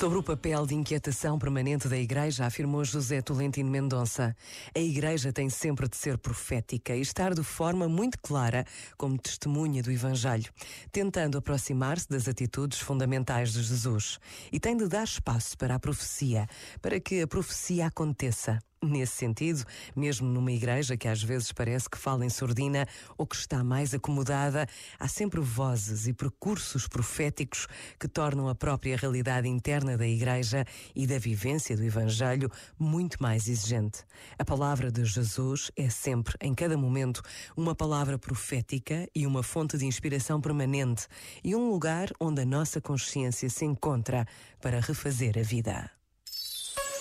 Sobre o papel de inquietação permanente da Igreja, afirmou José Tolentino Mendonça. A Igreja tem sempre de ser profética e estar de forma muito clara como testemunha do Evangelho, tentando aproximar-se das atitudes fundamentais de Jesus. E tem de dar espaço para a profecia, para que a profecia aconteça. Nesse sentido, mesmo numa igreja que às vezes parece que fala em sordina ou que está mais acomodada, há sempre vozes e percursos proféticos que tornam a própria realidade interna da igreja e da vivência do Evangelho muito mais exigente. A palavra de Jesus é sempre, em cada momento, uma palavra profética e uma fonte de inspiração permanente e um lugar onde a nossa consciência se encontra para refazer a vida.